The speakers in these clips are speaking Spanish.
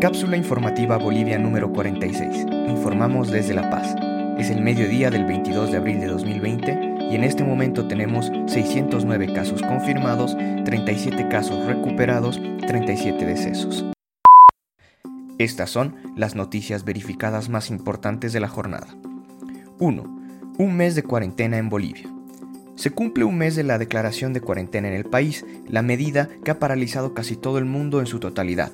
Cápsula informativa Bolivia número 46. Informamos desde La Paz. Es el mediodía del 22 de abril de 2020 y en este momento tenemos 609 casos confirmados, 37 casos recuperados, 37 decesos. Estas son las noticias verificadas más importantes de la jornada. 1. Un mes de cuarentena en Bolivia. Se cumple un mes de la declaración de cuarentena en el país, la medida que ha paralizado casi todo el mundo en su totalidad.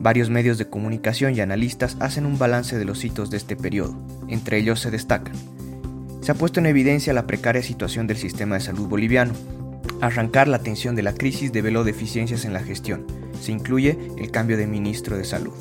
Varios medios de comunicación y analistas hacen un balance de los hitos de este periodo. Entre ellos se destacan. Se ha puesto en evidencia la precaria situación del sistema de salud boliviano. Arrancar la atención de la crisis develó deficiencias en la gestión. Se incluye el cambio de ministro de salud.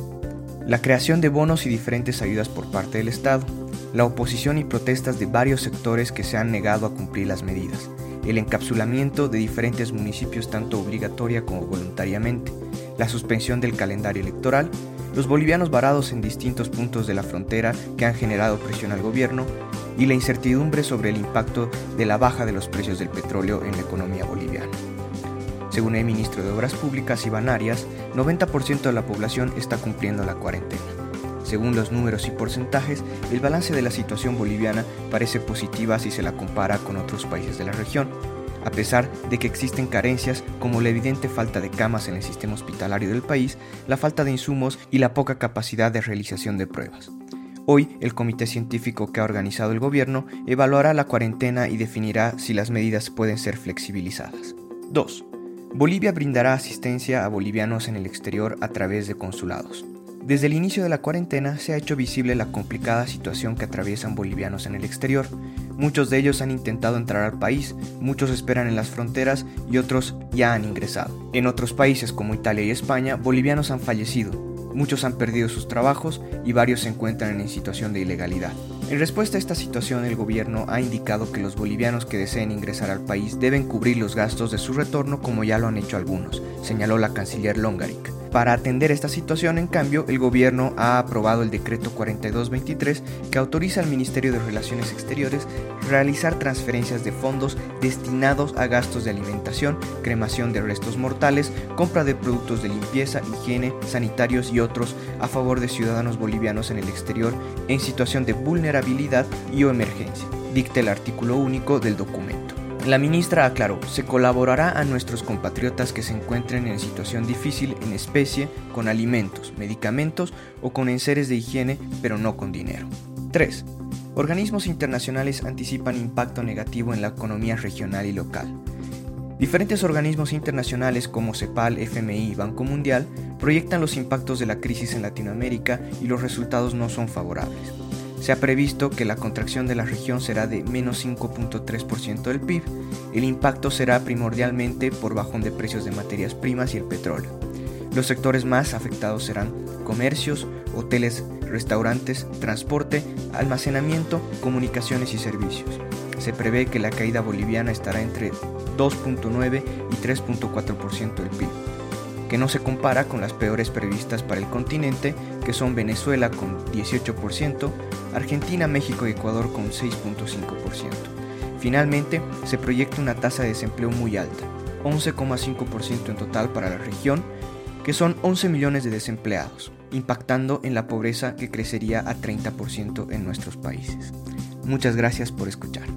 La creación de bonos y diferentes ayudas por parte del Estado, la oposición y protestas de varios sectores que se han negado a cumplir las medidas, el encapsulamiento de diferentes municipios tanto obligatoria como voluntariamente, la suspensión del calendario electoral, los bolivianos varados en distintos puntos de la frontera que han generado presión al gobierno y la incertidumbre sobre el impacto de la baja de los precios del petróleo en la economía boliviana. Según el ministro de Obras Públicas, Iván Arias, 90% de la población está cumpliendo la cuarentena. Según los números y porcentajes, el balance de la situación boliviana parece positiva si se la compara con otros países de la región, a pesar de que existen carencias como la evidente falta de camas en el sistema hospitalario del país, la falta de insumos y la poca capacidad de realización de pruebas. Hoy, el comité científico que ha organizado el gobierno evaluará la cuarentena y definirá si las medidas pueden ser flexibilizadas. 2. Bolivia brindará asistencia a bolivianos en el exterior a través de consulados. Desde el inicio de la cuarentena se ha hecho visible la complicada situación que atraviesan bolivianos en el exterior. Muchos de ellos han intentado entrar al país, muchos esperan en las fronteras y otros ya han ingresado. En otros países como Italia y España, bolivianos han fallecido, muchos han perdido sus trabajos y varios se encuentran en situación de ilegalidad. En respuesta a esta situación, el gobierno ha indicado que los bolivianos que deseen ingresar al país deben cubrir los gastos de su retorno como ya lo han hecho algunos, señaló la canciller Longaric. Para atender esta situación, en cambio, el gobierno ha aprobado el decreto 4223 que autoriza al Ministerio de Relaciones Exteriores realizar transferencias de fondos destinados a gastos de alimentación, cremación de restos mortales, compra de productos de limpieza, higiene, sanitarios y otros a favor de ciudadanos bolivianos en el exterior en situación de vulnerabilidad y o emergencia, dicta el artículo único del documento. La ministra aclaró, se colaborará a nuestros compatriotas que se encuentren en situación difícil en especie, con alimentos, medicamentos o con enseres de higiene, pero no con dinero. 3. Organismos internacionales anticipan impacto negativo en la economía regional y local. Diferentes organismos internacionales como CEPAL, FMI y Banco Mundial proyectan los impactos de la crisis en Latinoamérica y los resultados no son favorables. Se ha previsto que la contracción de la región será de menos 5.3% del PIB. El impacto será primordialmente por bajón de precios de materias primas y el petróleo. Los sectores más afectados serán comercios, hoteles, restaurantes, transporte, almacenamiento, comunicaciones y servicios. Se prevé que la caída boliviana estará entre 2.9 y 3.4% del PIB que no se compara con las peores previstas para el continente, que son Venezuela con 18%, Argentina, México y Ecuador con 6.5%. Finalmente, se proyecta una tasa de desempleo muy alta, 11,5% en total para la región, que son 11 millones de desempleados, impactando en la pobreza que crecería a 30% en nuestros países. Muchas gracias por escuchar.